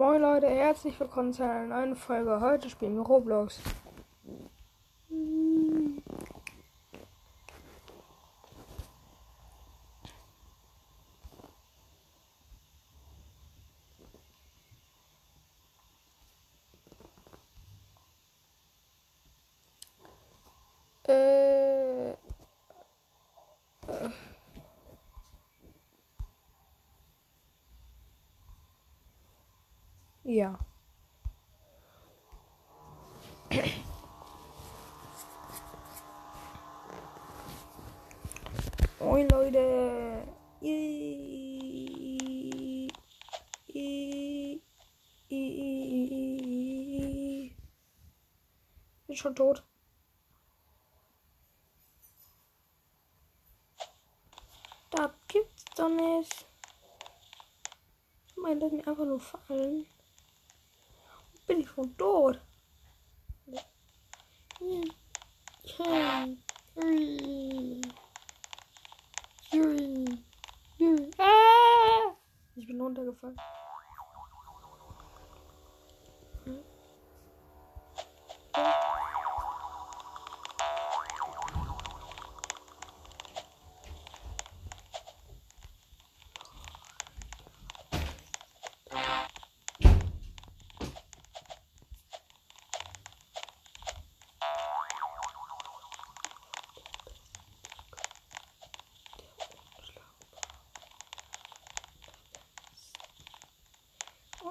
Moin Leute, herzlich willkommen zu einer neuen Folge. Heute spielen wir Roblox. Äh, Ja. Moin Leute. I- I- I- Bin schon tot. Das gibt's doch nicht. Ich meine, das mir einfach nur fallen. Bin ich schon tot? Ich bin runtergefallen.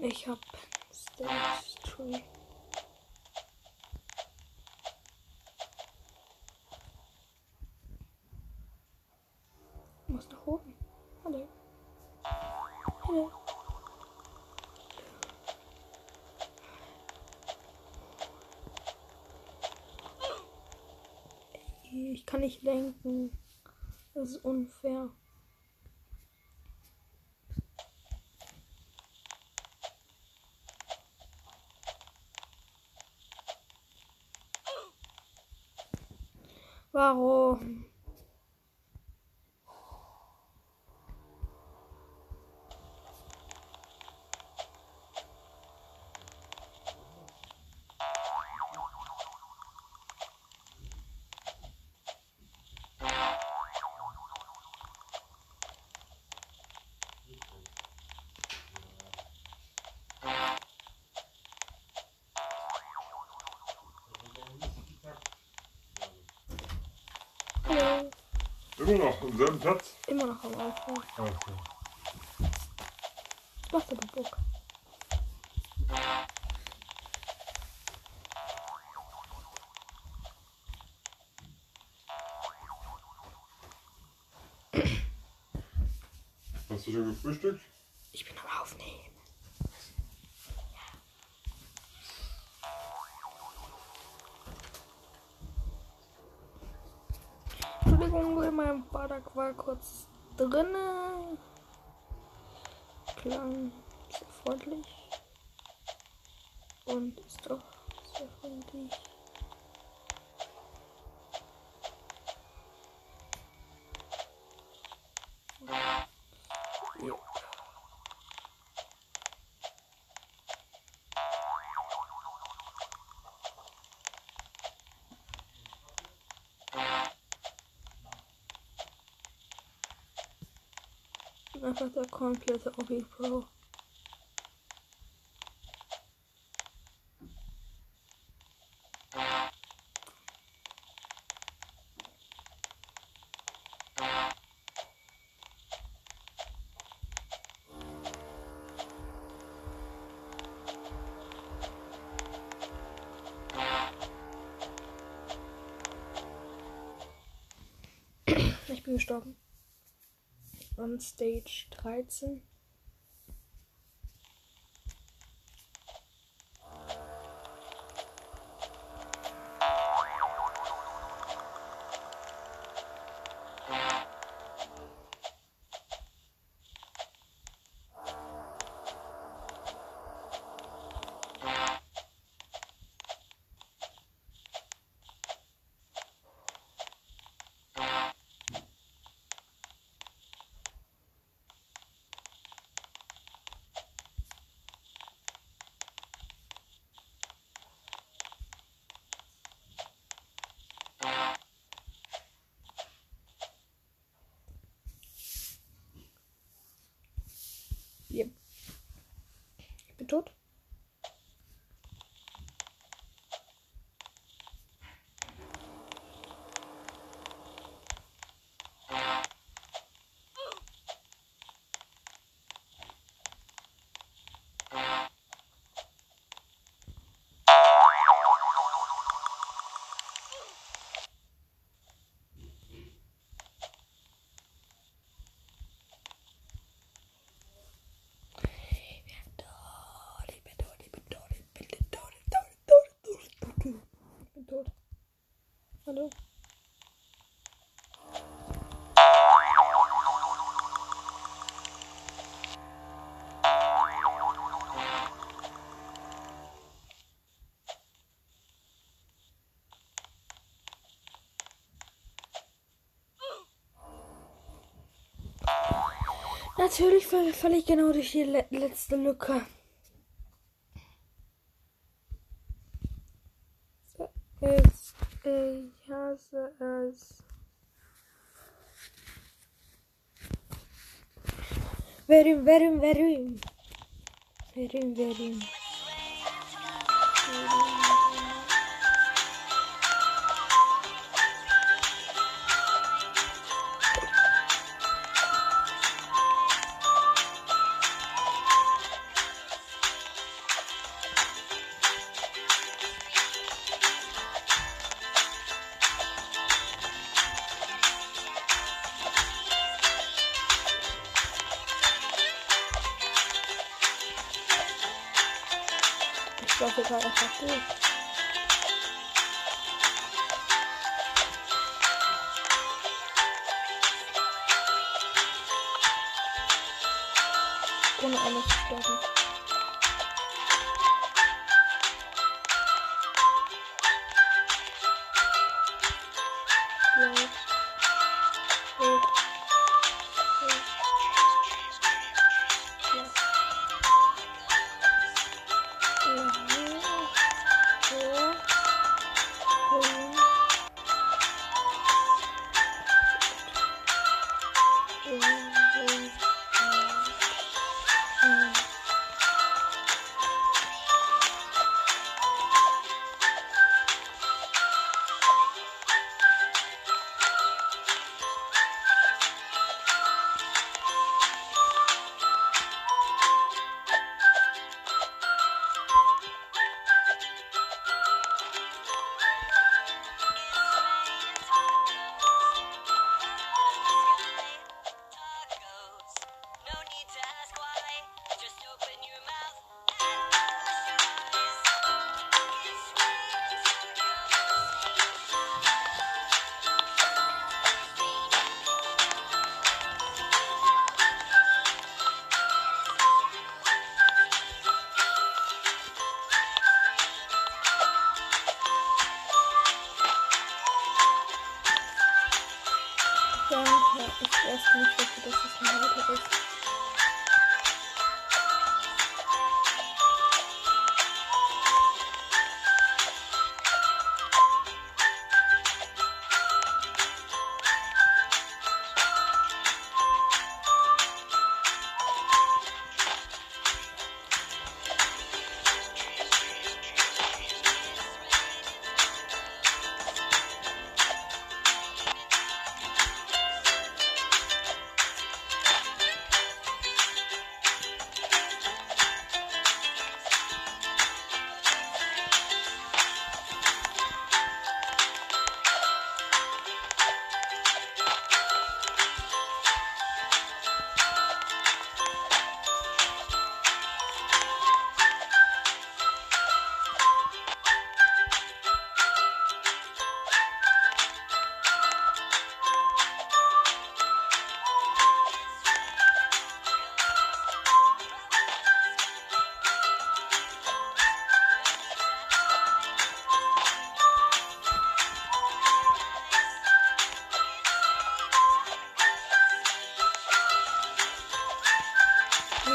Ich hab Stage 3. Ich muss nach oben. Hallo. Hallo. Ich kann nicht lenken. Das ist unfair. poirot Immer noch am selben Platz? Immer noch am Anfang. Okay. Macht aber Bock? Hast du schon gefrühstückt? Ich bin am Aufnehmen. Entschuldigung, mein Vater war kurz drinne. Klang sehr freundlich. Und ist doch sehr freundlich. Einfach der komplette Hobby Pro. Ich bin gestorben. On Stage 13. Natürlich falle fall ich genau durch die le letzte Lücke. Es, ich hasse es. Verim, verim, verim. Verim, verim. Laufe gerade einfach durch. Ohne alles sterben. Yeah. Ich weiß nicht, wofür das ein Halter ist.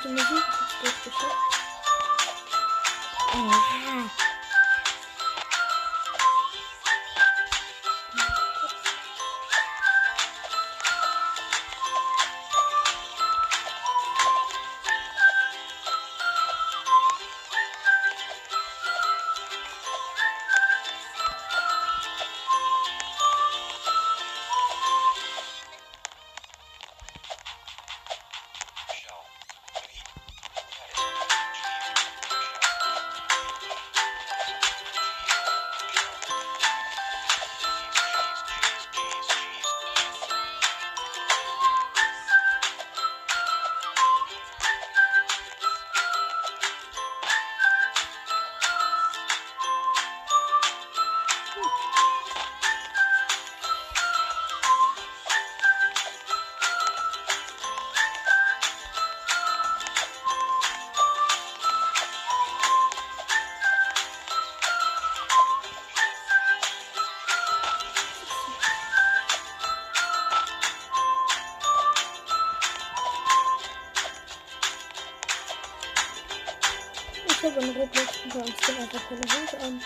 Gute Musik, durchgeschafft. Ah. Und uns dann einfach keine Hose an.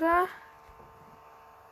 Folge.